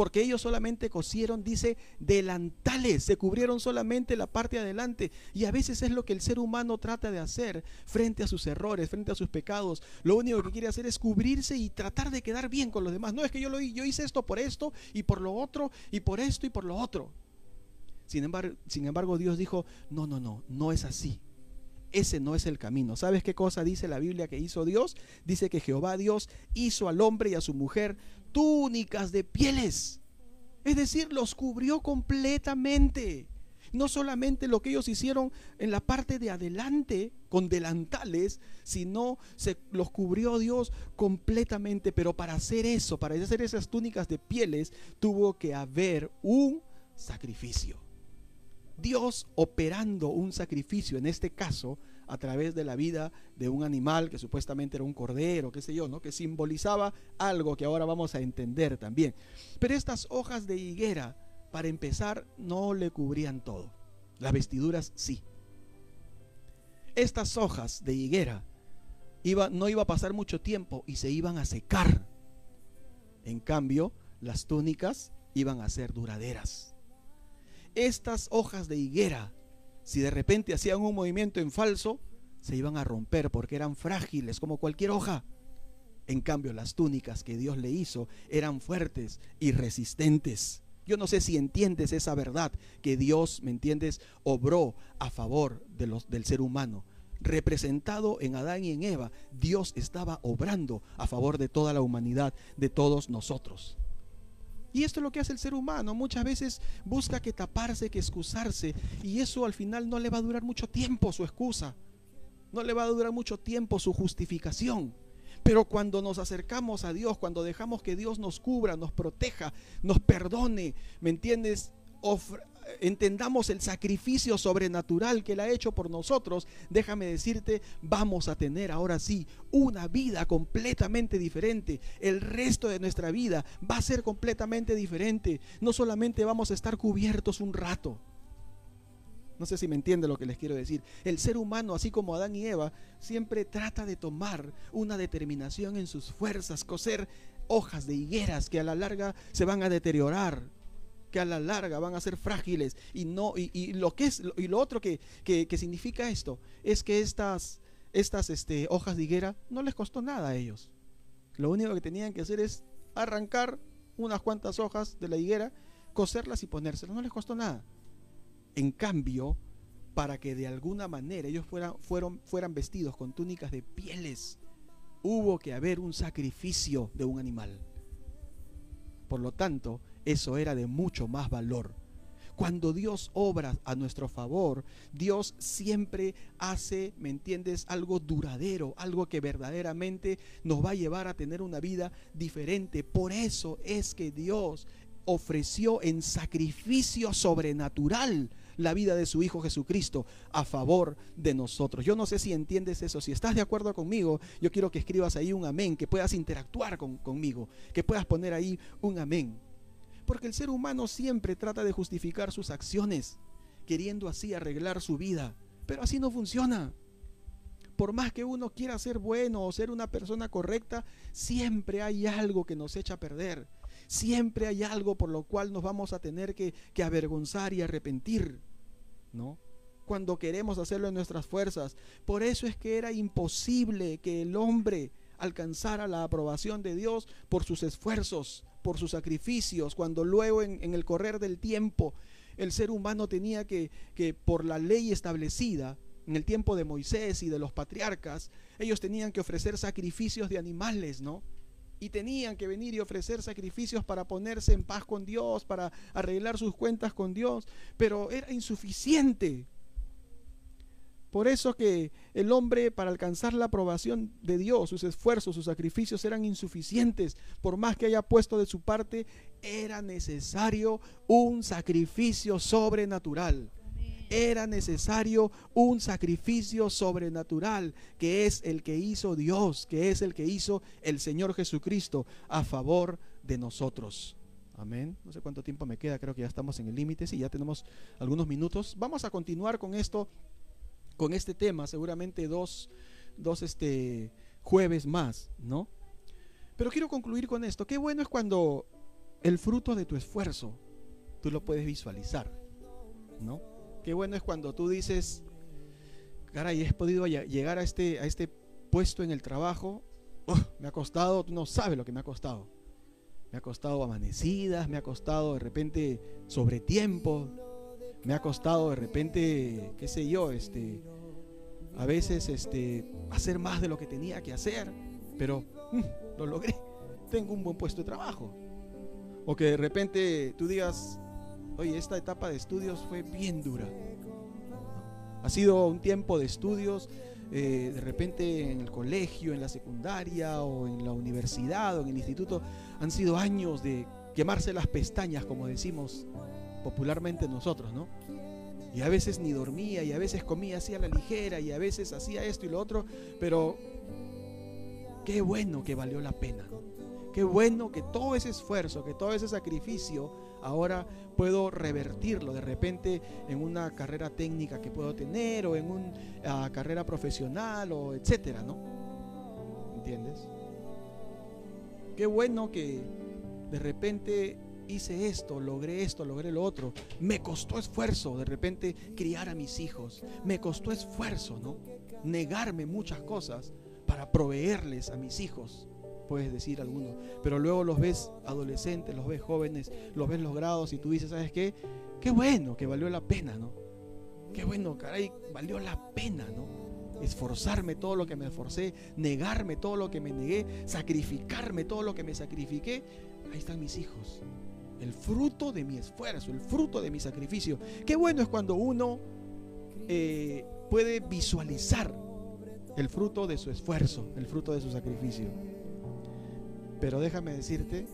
[SPEAKER 1] Porque ellos solamente cosieron, dice, delantales, se cubrieron solamente la parte de adelante. Y a veces es lo que el ser humano trata de hacer frente a sus errores, frente a sus pecados. Lo único que quiere hacer es cubrirse y tratar de quedar bien con los demás. No es que yo, lo, yo hice esto por esto y por lo otro y por esto y por lo otro. Sin embargo, sin embargo, Dios dijo, no, no, no, no es así. Ese no es el camino. ¿Sabes qué cosa dice la Biblia que hizo Dios? Dice que Jehová Dios hizo al hombre y a su mujer túnicas de pieles. Es decir, los cubrió completamente. No solamente lo que ellos hicieron en la parte de adelante con delantales, sino se los cubrió Dios completamente. Pero para hacer eso, para hacer esas túnicas de pieles, tuvo que haber un sacrificio. Dios operando un sacrificio, en este caso, a través de la vida de un animal que supuestamente era un cordero, qué sé yo, ¿no? Que simbolizaba algo que ahora vamos a entender también. Pero estas hojas de higuera, para empezar, no le cubrían todo. Las vestiduras sí. Estas hojas de higuera no iba a pasar mucho tiempo y se iban a secar. En cambio, las túnicas iban a ser duraderas. Estas hojas de higuera si de repente hacían un movimiento en falso, se iban a romper porque eran frágiles como cualquier hoja. En cambio, las túnicas que Dios le hizo eran fuertes y resistentes. Yo no sé si entiendes esa verdad que Dios, ¿me entiendes?, obró a favor de los, del ser humano. Representado en Adán y en Eva, Dios estaba obrando a favor de toda la humanidad, de todos nosotros. Y esto es lo que hace el ser humano. Muchas veces busca que taparse, que excusarse. Y eso al final no le va a durar mucho tiempo su excusa. No le va a durar mucho tiempo su justificación. Pero cuando nos acercamos a Dios, cuando dejamos que Dios nos cubra, nos proteja, nos perdone, ¿me entiendes? Entendamos el sacrificio sobrenatural que Él ha hecho por nosotros, déjame decirte, vamos a tener ahora sí una vida completamente diferente. El resto de nuestra vida va a ser completamente diferente. No solamente vamos a estar cubiertos un rato. No sé si me entiende lo que les quiero decir. El ser humano, así como Adán y Eva, siempre trata de tomar una determinación en sus fuerzas, coser hojas de higueras que a la larga se van a deteriorar que a la larga van a ser frágiles y no y, lo que es y lo otro que, significa esto es que estas estas este, hojas de higuera no les costó nada a ellos. Lo único que tenían que hacer es arrancar unas cuantas hojas de la higuera coserlas y ponérselas. No les costó nada. En cambio para que de alguna manera ellos fueran, fueron, fueran vestidos con túnicas de pieles hubo que haber un sacrificio de un animal. Por lo tanto eso era de mucho más valor. Cuando Dios obra a nuestro favor, Dios siempre hace, ¿me entiendes?, algo duradero, algo que verdaderamente nos va a llevar a tener una vida diferente. Por eso es que Dios ofreció en sacrificio sobrenatural la vida de su Hijo Jesucristo a favor de nosotros. Yo no sé si entiendes eso. Si estás de acuerdo conmigo, yo quiero que escribas ahí un amén, que puedas interactuar conmigo, que puedas poner ahí un amén. Porque el ser humano siempre trata de justificar sus acciones, queriendo así arreglar su vida. Pero así no funciona. Por más que uno quiera ser bueno o ser una persona correcta, siempre hay algo que nos echa a perder. Siempre hay algo por lo cual nos vamos a tener que, avergonzar y arrepentir. ¿No? Cuando queremos hacerlo en nuestras fuerzas. Por eso es que era imposible que el hombre alcanzara la aprobación de Dios por sus esfuerzos por sus sacrificios, cuando luego en, el correr del tiempo el ser humano tenía que, que por la ley establecida, en el tiempo de Moisés y de los patriarcas, ellos tenían que ofrecer sacrificios de animales, ¿no? Y tenían que venir y ofrecer sacrificios para ponerse en paz con Dios, para arreglar sus cuentas con Dios, pero era insuficiente. Por eso que el hombre para alcanzar la aprobación de Dios, sus esfuerzos, sus sacrificios eran insuficientes. Por más que haya puesto de su parte, era necesario un sacrificio sobrenatural. Era necesario un sacrificio sobrenatural, que es el que hizo Dios, que es el que hizo el Señor Jesucristo a favor de nosotros. Amén. No sé cuánto tiempo me queda, creo que ya estamos en el límite, sí, ya tenemos algunos minutos. Vamos a continuar con esto con este tema, seguramente dos, dos este, jueves más, ¿no? Pero quiero concluir con esto. Qué bueno es cuando el fruto de tu esfuerzo tú lo puedes visualizar, ¿no? Qué bueno es cuando tú dices, caray, he podido llegar a este, a este puesto en el trabajo, me ha costado, tú no sabes lo que me ha costado. Me ha costado amanecidas, me ha costado de repente sobre tiempo, me ha costado de repente, qué sé yo, este, a veces este, hacer más de lo que tenía que hacer, pero mm, lo logré. Tengo un buen puesto de trabajo. O que de repente tú digas, oye, esta etapa de estudios fue bien dura. Ha sido un tiempo de estudios, eh, de repente en el colegio, en la secundaria o en la universidad o en el instituto, han sido años de quemarse las pestañas, como decimos popularmente nosotros, ¿no? Y a veces ni dormía, y a veces comía así a la ligera, y a veces hacía esto y lo otro, pero qué bueno que valió la pena. Qué bueno que todo ese esfuerzo, que todo ese sacrificio, ahora puedo revertirlo de repente en una carrera técnica que puedo tener o en una ah, carrera profesional o etcétera, ¿no? ¿Entiendes? Qué bueno que de repente hice esto, logré esto, logré lo otro. Me costó esfuerzo de repente criar a mis hijos. Me costó esfuerzo, ¿no? Negarme muchas cosas para proveerles a mis hijos. Puedes decir algunos, pero luego los ves adolescentes, los ves jóvenes, los ves logrados y tú dices, ¿sabes qué? Qué bueno que valió la pena, ¿no? Qué bueno, caray, valió la pena, ¿no? esforzarme todo lo que me esforcé, negarme todo lo que me negué, sacrificarme todo lo que me sacrifiqué. Ahí están mis hijos el fruto de mi esfuerzo, el fruto de mi sacrificio. Qué bueno es cuando uno eh, puede visualizar el fruto de su esfuerzo, el fruto de su sacrificio. Pero déjame decirte,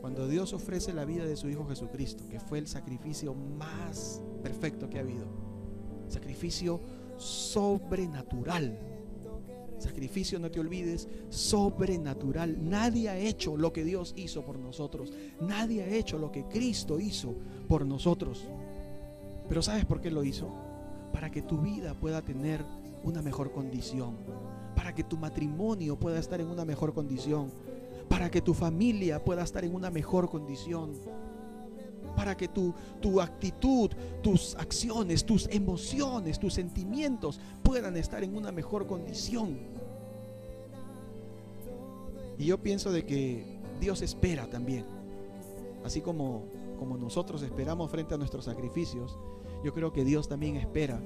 [SPEAKER 1] cuando Dios ofrece la vida de su Hijo Jesucristo, que fue el sacrificio más perfecto que ha habido, sacrificio sobrenatural, Sacrificio, no te olvides, sobrenatural. Nadie ha hecho lo que Dios hizo por nosotros. Nadie ha hecho lo que Cristo hizo por nosotros. Pero ¿sabes por qué lo hizo? Para que tu vida pueda tener una mejor condición. Para que tu matrimonio pueda estar en una mejor condición. Para que tu familia pueda estar en una mejor condición para que tu, tu actitud, tus acciones, tus emociones, tus sentimientos puedan estar en una mejor condición. Y yo pienso de que Dios espera también, así como, como nosotros esperamos frente a nuestros sacrificios, yo creo que Dios también espera.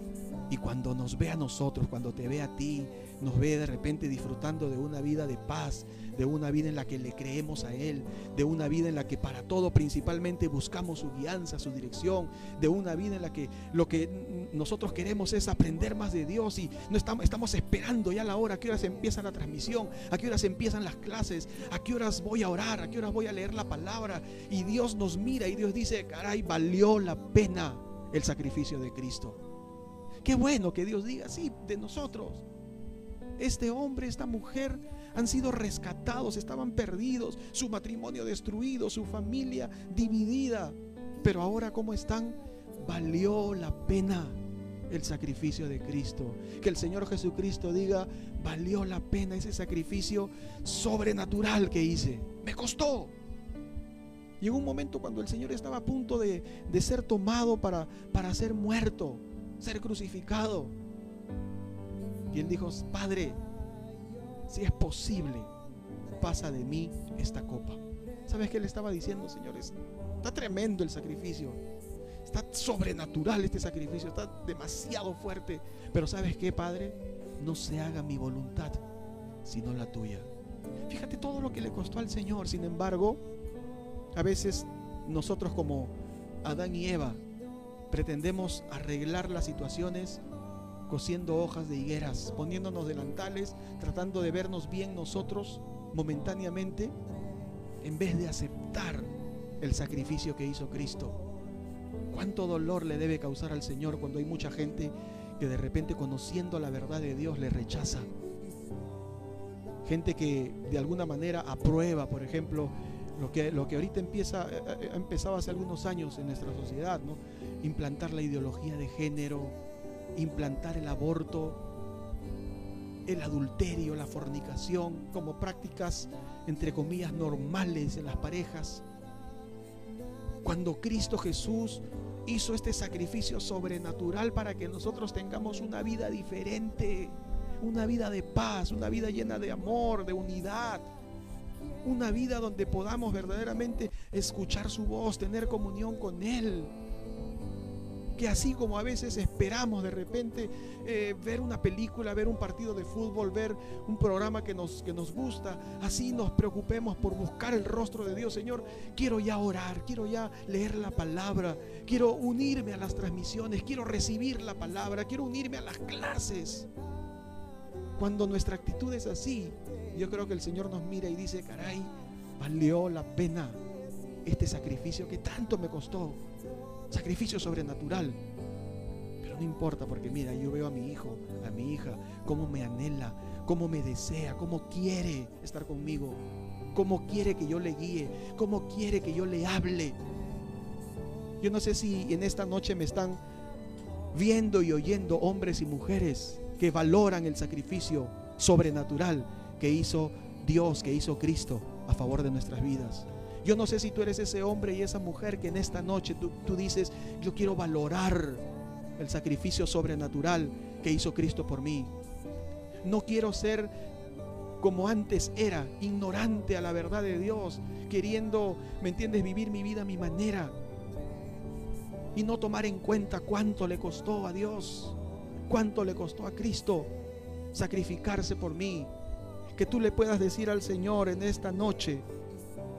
[SPEAKER 1] Y cuando nos ve a nosotros, cuando te ve a ti, nos ve de repente disfrutando de una vida de paz, de una vida en la que le creemos a Él, de una vida en la que para todo principalmente buscamos su guianza, su dirección, de una vida en la que lo que nosotros queremos es aprender más de Dios y no estamos, estamos esperando ya la hora, a qué horas empieza la transmisión, a qué horas empiezan las clases, a qué horas voy a orar, a qué horas voy a leer la palabra y Dios nos mira y Dios dice, caray, valió la pena el sacrificio de Cristo. Qué bueno que Dios diga, sí, de nosotros. Este hombre, esta mujer han sido rescatados, estaban perdidos, su matrimonio destruido, su familia dividida. Pero ahora ¿cómo están? Valió la pena el sacrificio de Cristo. Que el Señor Jesucristo diga, valió la pena ese sacrificio sobrenatural que hice. Me costó. Llegó un momento cuando el Señor estaba a punto de, de ser tomado para, para ser muerto, ser crucificado. Y él dijo, Padre, si es posible, pasa de mí esta copa. ¿Sabes qué le estaba diciendo, señores? Está tremendo el sacrificio. Está sobrenatural este sacrificio. Está demasiado fuerte. Pero ¿sabes qué, Padre? No se haga mi voluntad, sino la tuya. Fíjate todo lo que le costó al Señor. Sin embargo, a veces nosotros como Adán y Eva pretendemos arreglar las situaciones cosiendo hojas de higueras, poniéndonos delantales, tratando de vernos bien nosotros momentáneamente, en vez de aceptar el sacrificio que hizo Cristo. ¿Cuánto dolor le debe causar al Señor cuando hay mucha gente que de repente conociendo la verdad de Dios le rechaza? Gente que de alguna manera aprueba, por ejemplo, lo que, lo que ahorita empieza, eh, eh, ha empezado hace algunos años en nuestra sociedad, ¿no? Implantar la ideología de género, implantar el aborto, el adulterio, la fornicación como prácticas, entre comillas, normales en las parejas. Cuando Cristo Jesús hizo este sacrificio sobrenatural para que nosotros tengamos una vida diferente, una vida de paz, una vida llena de amor, de unidad, una vida donde podamos verdaderamente escuchar su voz, tener comunión con Él que así como a veces esperamos de repente eh, ver una película, ver un partido de fútbol, ver un programa que nos, que nos gusta, así nos preocupemos por buscar el rostro de Dios. Señor, quiero ya orar, quiero ya leer la palabra, quiero unirme a las transmisiones, quiero recibir la palabra, quiero unirme a las clases. Cuando nuestra actitud es así, yo creo que el Señor nos mira y dice, caray, valió la pena este sacrificio que tanto me costó sacrificio sobrenatural. Pero no importa porque mira, yo veo a mi hijo, a mi hija, cómo me anhela, cómo me desea, cómo quiere estar conmigo, cómo quiere que yo le guíe, cómo quiere que yo le hable. Yo no sé si en esta noche me están viendo y oyendo hombres y mujeres que valoran el sacrificio sobrenatural que hizo Dios, que hizo Cristo a favor de nuestras vidas. Yo no sé si tú eres ese hombre y esa mujer que en esta noche tú, dices, yo quiero valorar el sacrificio sobrenatural que hizo Cristo por mí. No quiero ser como antes era, ignorante a la verdad de Dios, queriendo, ¿me entiendes?, vivir mi vida a mi manera y no tomar en cuenta cuánto le costó a Dios, cuánto le costó a Cristo sacrificarse por mí. Que tú le puedas decir al Señor en esta noche,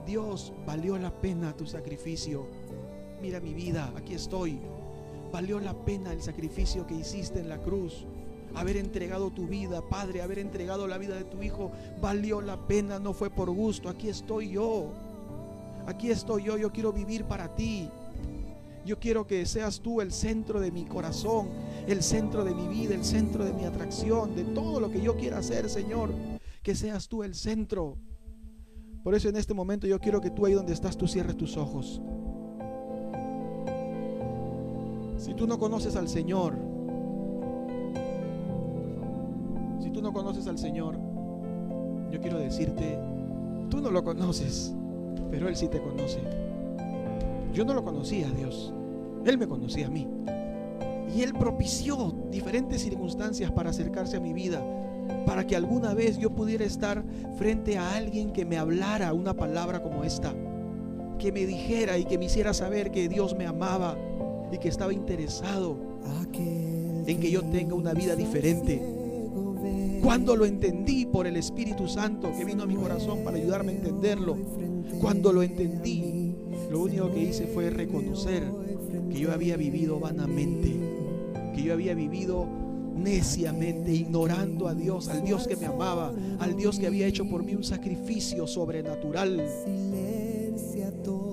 [SPEAKER 1] Dios, valió la pena tu sacrificio. Mira mi vida, aquí estoy. Valió la pena el sacrificio que hiciste en la cruz. Haber entregado tu vida, Padre, haber entregado la vida de tu Hijo, valió la pena, no fue por gusto. Aquí estoy yo. Aquí estoy yo, yo quiero vivir para ti. Yo quiero que seas tú el centro de mi corazón, el centro de mi vida, el centro de mi atracción, de todo lo que yo quiera hacer, Señor. Que seas tú el centro. Por eso en este momento yo quiero que tú ahí donde estás, tú cierres tus ojos. Si tú no conoces al Señor, si tú no conoces al Señor, yo quiero decirte, tú no lo conoces, pero Él sí te conoce. Yo no lo conocía a Dios, Él me conocía a mí. Y Él propició diferentes circunstancias para acercarse a mi vida para que alguna vez yo pudiera estar frente a alguien que me hablara una palabra como esta, que me dijera y que me hiciera saber que Dios me amaba y que estaba interesado en que yo tenga una vida diferente. Cuando lo entendí por el Espíritu Santo que vino a mi corazón para ayudarme a entenderlo, cuando lo entendí, lo único que hice fue reconocer que yo había vivido vanamente, que yo había vivido neciamente, ignorando a Dios, al Dios que me amaba, al Dios que había hecho por mí un sacrificio sobrenatural.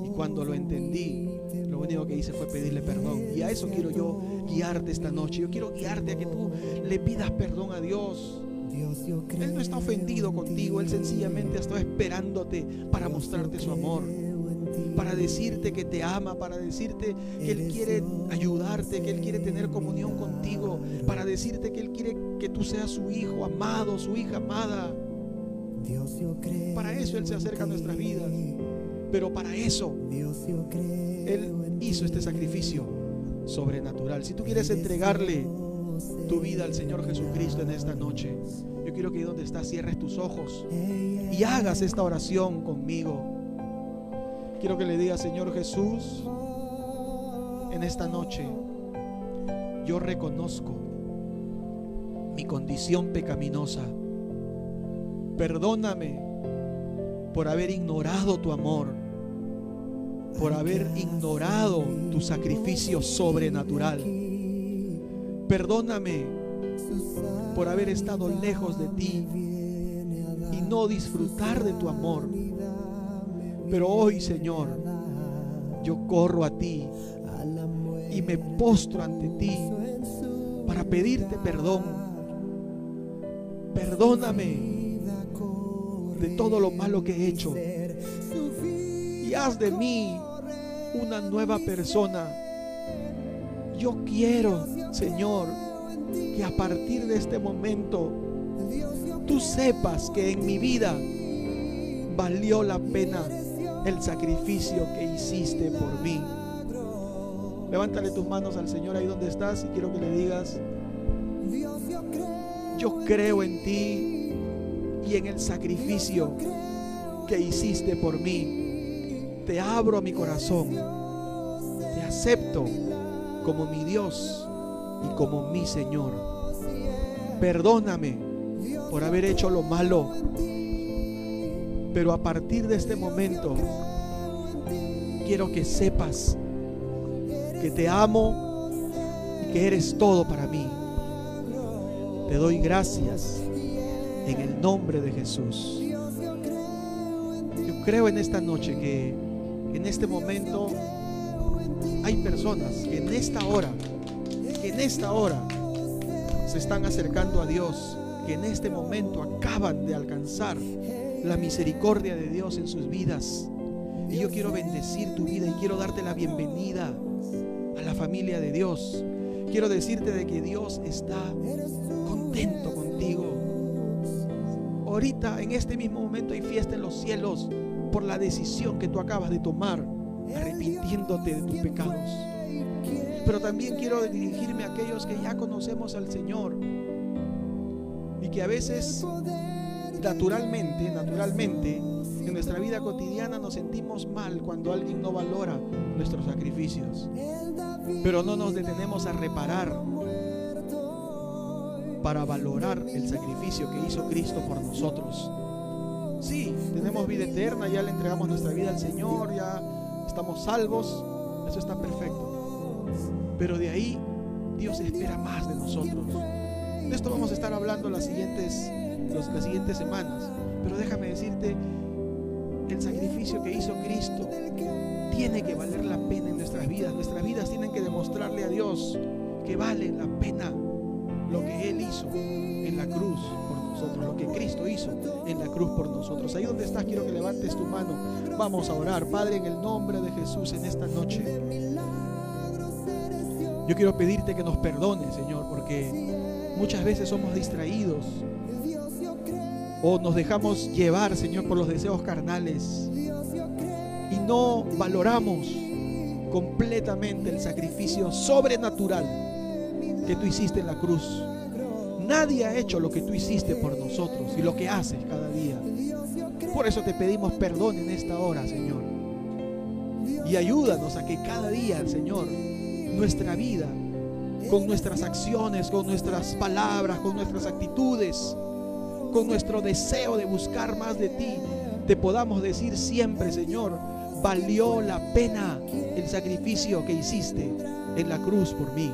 [SPEAKER 1] Y cuando lo entendí, lo único que hice fue pedirle perdón. Y a eso quiero yo guiarte esta noche. Yo quiero guiarte a que tú le pidas perdón a Dios. Él no está ofendido contigo, Él sencillamente está esperándote para mostrarte su amor para decirte que te ama, para decirte que Él quiere ayudarte, que Él quiere tener comunión contigo, para decirte que Él quiere que tú seas su hijo amado, su hija amada. Para eso Él se acerca a nuestras vidas. Pero para eso Él hizo este sacrificio sobrenatural. Si tú quieres entregarle tu vida al Señor Jesucristo en esta noche, yo quiero que donde estás cierres tus ojos y hagas esta oración conmigo. Quiero que le diga, Señor Jesús, en esta noche yo reconozco mi condición pecaminosa. Perdóname por haber ignorado tu amor, por haber ignorado tu sacrificio sobrenatural. Perdóname por haber estado lejos de ti y no disfrutar de tu amor. Pero hoy, Señor, yo corro a ti y me postro ante ti para pedirte perdón. Perdóname de todo lo malo que he hecho y haz de mí una nueva persona. Yo quiero, Señor, que a partir de este momento tú sepas que en mi vida valió la pena el sacrificio que hiciste por mí. Levántale tus manos al Señor ahí donde estás y quiero que le digas, yo creo en ti y en el sacrificio que hiciste por mí. Te abro mi corazón, te acepto como mi Dios y como mi Señor. Perdóname por haber hecho lo malo, pero a partir de este momento quiero que sepas que te amo y que eres todo para mí. Te doy gracias en el nombre de Jesús. Yo creo en esta noche que en este momento hay personas que en esta hora, que en esta hora se están acercando a Dios, que en este momento acaban de alcanzar la misericordia de Dios en sus vidas. Y yo quiero bendecir tu vida y quiero darte la bienvenida a la familia de Dios. Quiero decirte de que Dios está contento contigo. Ahorita, en este mismo momento, hay fiesta en los cielos por la decisión que tú acabas de tomar, arrepintiéndote de tus pecados. Pero también quiero dirigirme a aquellos que ya conocemos al Señor y que a veces naturalmente, naturalmente, en nuestra vida cotidiana nos sentimos mal cuando alguien no valora nuestros sacrificios. Pero no nos detenemos a reparar para valorar el sacrificio que hizo Cristo por nosotros. Sí, tenemos vida eterna, ya le entregamos nuestra vida al Señor, ya estamos salvos, eso está perfecto. Pero de ahí Dios espera más de nosotros. De esto vamos a estar hablando las siguientes, las siguientes semanas. Pero déjame decirte, el sacrificio que hizo Cristo tiene que valer la pena en nuestras vidas. Nuestras vidas tienen que demostrarle a Dios que vale la pena lo que Él hizo en la cruz por nosotros, lo que Cristo hizo en la cruz por nosotros. Ahí donde estás, quiero que levantes tu mano. Vamos a orar, Padre, en el nombre de Jesús en esta noche. Yo quiero pedirte que nos perdones, Señor, porque muchas veces somos distraídos o nos dejamos llevar, Señor, por los deseos carnales y no valoramos completamente el sacrificio sobrenatural que tú hiciste en la cruz. Nadie ha hecho lo que tú hiciste por nosotros y lo que haces cada día. Por eso te pedimos perdón en esta hora, Señor. Y ayúdanos a que cada día, Señor, nuestra vida, con nuestras acciones, con nuestras palabras, con nuestras actitudes, con nuestro deseo de buscar más de ti, te podamos decir siempre, Señor, valió la pena el sacrificio que hiciste en la cruz por mí.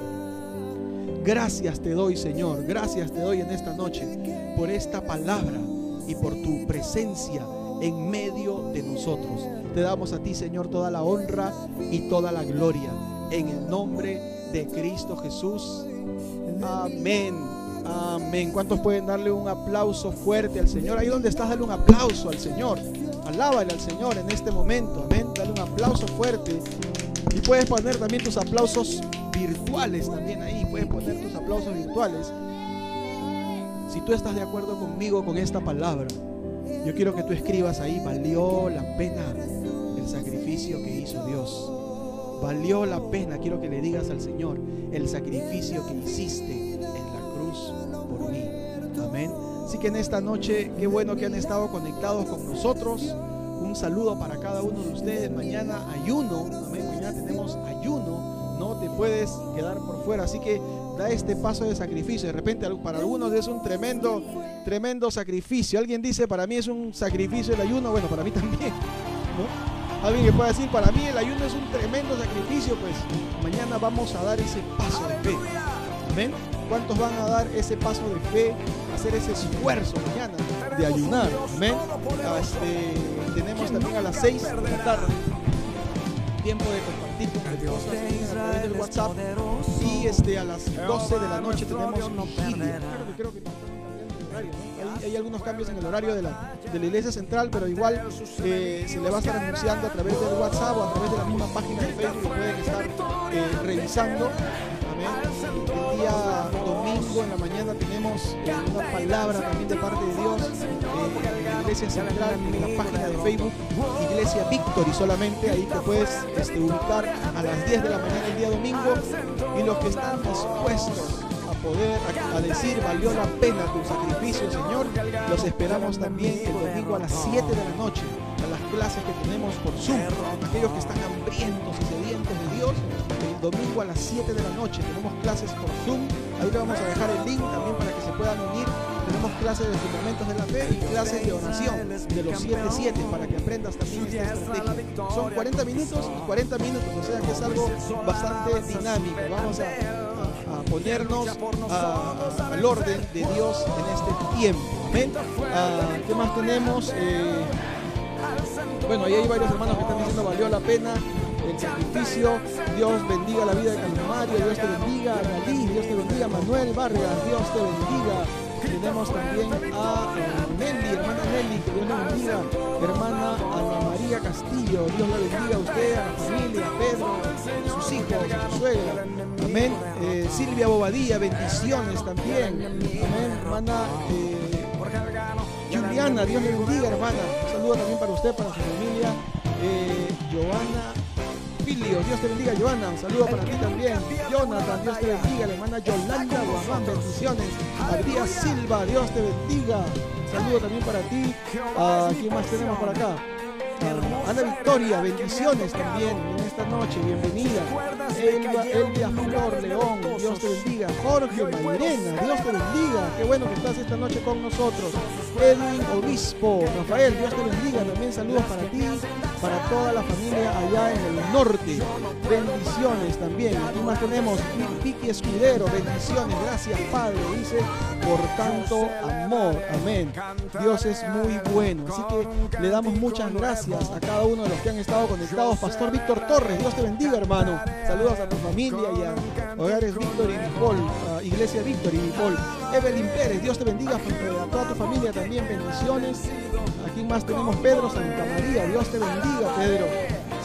[SPEAKER 1] Gracias te doy, Señor, gracias te doy en esta noche por esta palabra y por tu presencia en medio de nosotros. Te damos a ti, Señor, toda la honra y toda la gloria en el nombre de Cristo Jesús. Amén. Amén. ¿Cuántos pueden darle un aplauso fuerte al Señor? Ahí donde estás, dale un aplauso al Señor. Alábale al Señor en este momento. Amén. Dale un aplauso fuerte. Y puedes poner también tus aplausos virtuales también ahí. Puedes poner tus aplausos virtuales. Si tú estás de acuerdo conmigo con esta palabra, yo quiero que tú escribas ahí, valió la pena el sacrificio que hizo Dios. Valió la pena, quiero que le digas al Señor, el sacrificio que hiciste en la cruz por mí. Amén. Así que en esta noche, qué bueno que han estado conectados con nosotros. Un saludo para cada uno de ustedes. Mañana ayuno. Amén. Mañana tenemos ayuno. No te puedes quedar por fuera. Así que da este paso de sacrificio. De repente para algunos es un tremendo, tremendo sacrificio. Alguien dice, para mí es un sacrificio el ayuno. Bueno, para mí también. Alguien que pueda decir, para mí el ayuno es un tremendo sacrificio. Pues mañana vamos a dar ese paso de fe. Amén. ¿Cuántos van a dar ese paso de fe, hacer ese esfuerzo mañana de ayunar? Amén. Este, tenemos también a las 6 de la tarde tiempo de compartir con las cosas a través del WhatsApp y este, a las 12 de la noche tenemos vigilia. Creo que, hay, hay, algunos cambios en el horario de la, de la iglesia central, pero igual eh, se le va a estar anunciando a través del WhatsApp o a través de la misma página de Facebook pueden estar eh, revisando. Amén. El día domingo en la mañana tenemos una palabra también de parte de Dios eh, en la Iglesia Central, en la página de Facebook, Iglesia Victory solamente, ahí te puedes este, ubicar a las 10 de la mañana el día domingo y los que están dispuestos poder a, decir valió la pena tu sacrificio Señor, los esperamos también el domingo a las 7 de la noche a las clases que tenemos por Zoom, aquellos que están hambrientos y sedientos de Dios, el domingo a las 7 de la noche tenemos clases por Zoom, ahí le vamos a dejar el link también para que se puedan unir tenemos clases de fundamentos de la fe y clases de oración de los 7-7 para que aprendas también esta estrategia. Son 40 minutos y 40 minutos, o sea que es algo bastante dinámico. Vamos a ponernos a- al orden de Dios en este tiempo. Amén. Ah, ¿Qué más tenemos? Eh, bueno, ahí hay varios hermanos que están diciendo valió la pena el sacrificio. Dios bendiga la vida de Calmario, Dios te bendiga, Dalí, Dios te bendiga, Manuel Vargas, Dios te bendiga. Tenemos también a eh, Nelly, hermana Nelly, que Dios la bendiga. Hermana Ana María Castillo, Dios la bendiga a usted, a la familia, a Pedro, a sus hijos, a su suegra. Amén. Eh, Silvia Bobadilla, bendiciones también. Amén. Hermana eh, Juliana, Dios le bendiga, hermana. Saludo también para usted, para su familia. Eh, Filio, Dios te bendiga, Joana. Saludo para ti también. Jonathan, Dios te bendiga. La hermana Yolanda Guamán, bendiciones. María Silva, Dios te bendiga. Saludo también para ti. Ah, ¿Quién más tenemos por acá? Ana Victoria, bendiciones también en esta noche, bienvenida. Elba, Elvia Flor León, Dios te bendiga. Jorge Mairena, Dios te bendiga. Qué bueno que estás esta noche con nosotros. Edwin Obispo, Rafael, Dios te bendiga. También saludos para ti, para toda la familia allá en el norte. Bendiciones también. Aquí más tenemos Vicky Escudero, bendiciones. Gracias, Padre, dice, por tanto amor. Amén. Dios es muy bueno. Así que le damos muchas gracias a cada uno de los que han estado conectados. Pastor Víctor Torres, Dios te bendiga, hermano. Saludos a tu familia y a Hogares Víctor y Nicole, Iglesia Víctor y Nicole. Evelyn Pérez, Dios te bendiga, a toda tu familia también, bendiciones. Aquí más tenemos Pedro Santa María, Dios te bendiga, Pedro.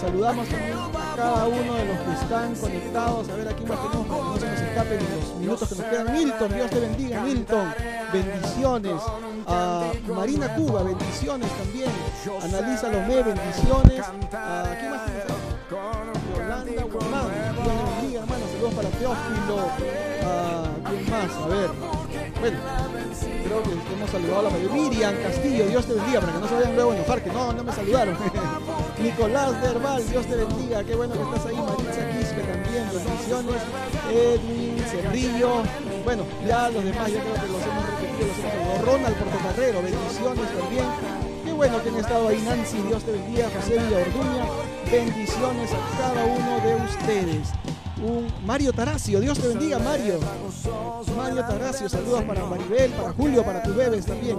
[SPEAKER 1] Saludamos también a cada uno de los que están conectados. A ver, aquí más tenemos no se nos escapen los minutos que nos quedan. Milton, Dios te bendiga, Milton. Bendiciones. Marina Cuba, bendiciones también. Analisa Lomé, bendiciones. A, ¿Quién más tenemos? Yolanda Guzmán, Dios le bendiga, hermano. Saludos para Teófilo. A, ¿Quién más? A ver. Bueno, creo que hemos saludado a la mayoría. Miriam Castillo, Dios te bendiga, para que no se vayan luego a enojar, que no, no me saludaron. Nicolás Derbal, Dios te bendiga, qué bueno que estás ahí. Maritza Quispe también, bendiciones. Edwin Cerrillo, bueno, ya los demás, ya creo que los hemos repetido, los hemos saludado. Ronald Portocarrero, bendiciones también. Qué bueno que han estado ahí, Nancy, Dios te bendiga, José Villaorduña, bendiciones a cada uno de ustedes. Un Mario Taracio, Dios te bendiga, Mario. Mario Taracio, saludos para Maribel, para Julio, para tus bebés también.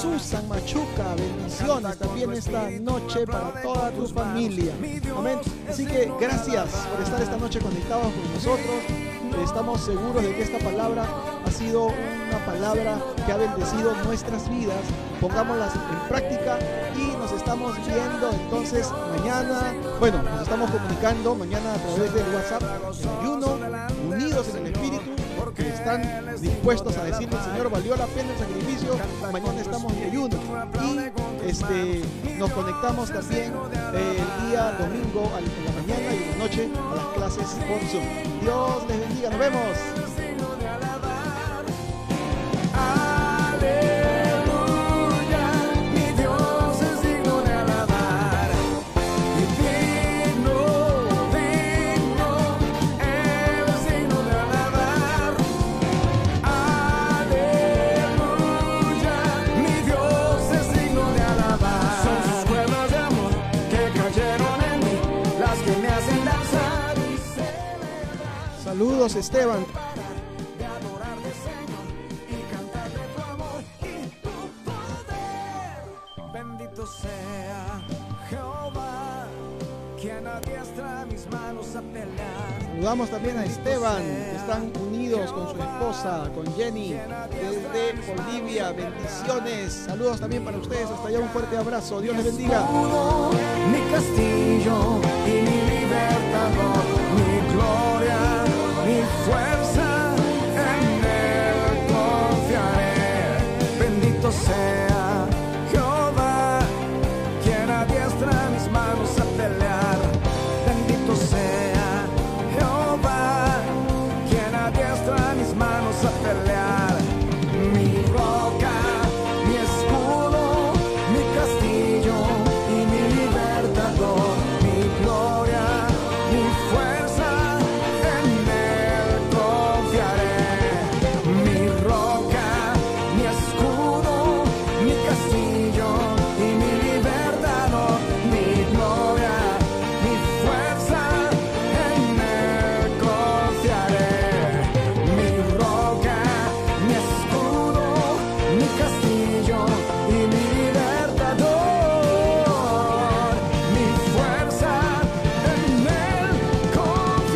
[SPEAKER 1] Susan Machuca, bendiciones también esta noche para toda tu familia. Amén. Así que gracias por estar esta noche conectados con nosotros. Estamos seguros de que esta palabra ha sido una palabra que ha bendecido nuestras vidas. Pongámoslas en práctica y nos estamos viendo entonces mañana. Bueno, nos estamos comunicando mañana a través del WhatsApp en ayuno, unidos en el Espíritu, que están dispuestos a decirle, Señor, valió la pena el sacrificio, mañana estamos en ayuno. Y este, nos conectamos también el día domingo a la mañana y en la noche a las clases por Zoom. Dios les bendiga, nos vemos.
[SPEAKER 3] Poder. Bendito sea Jehová, quien adiestra mis manos a pelear.
[SPEAKER 1] Saludamos también a Esteban, que están unidos con su esposa, con Jenny, desde Bolivia. Bendiciones. Saludos también para ustedes. Hasta allá un fuerte abrazo. Dios les bendiga.
[SPEAKER 3] Mi castillo y mi libertador, fuerza, en Él confiaré. Bendito sea.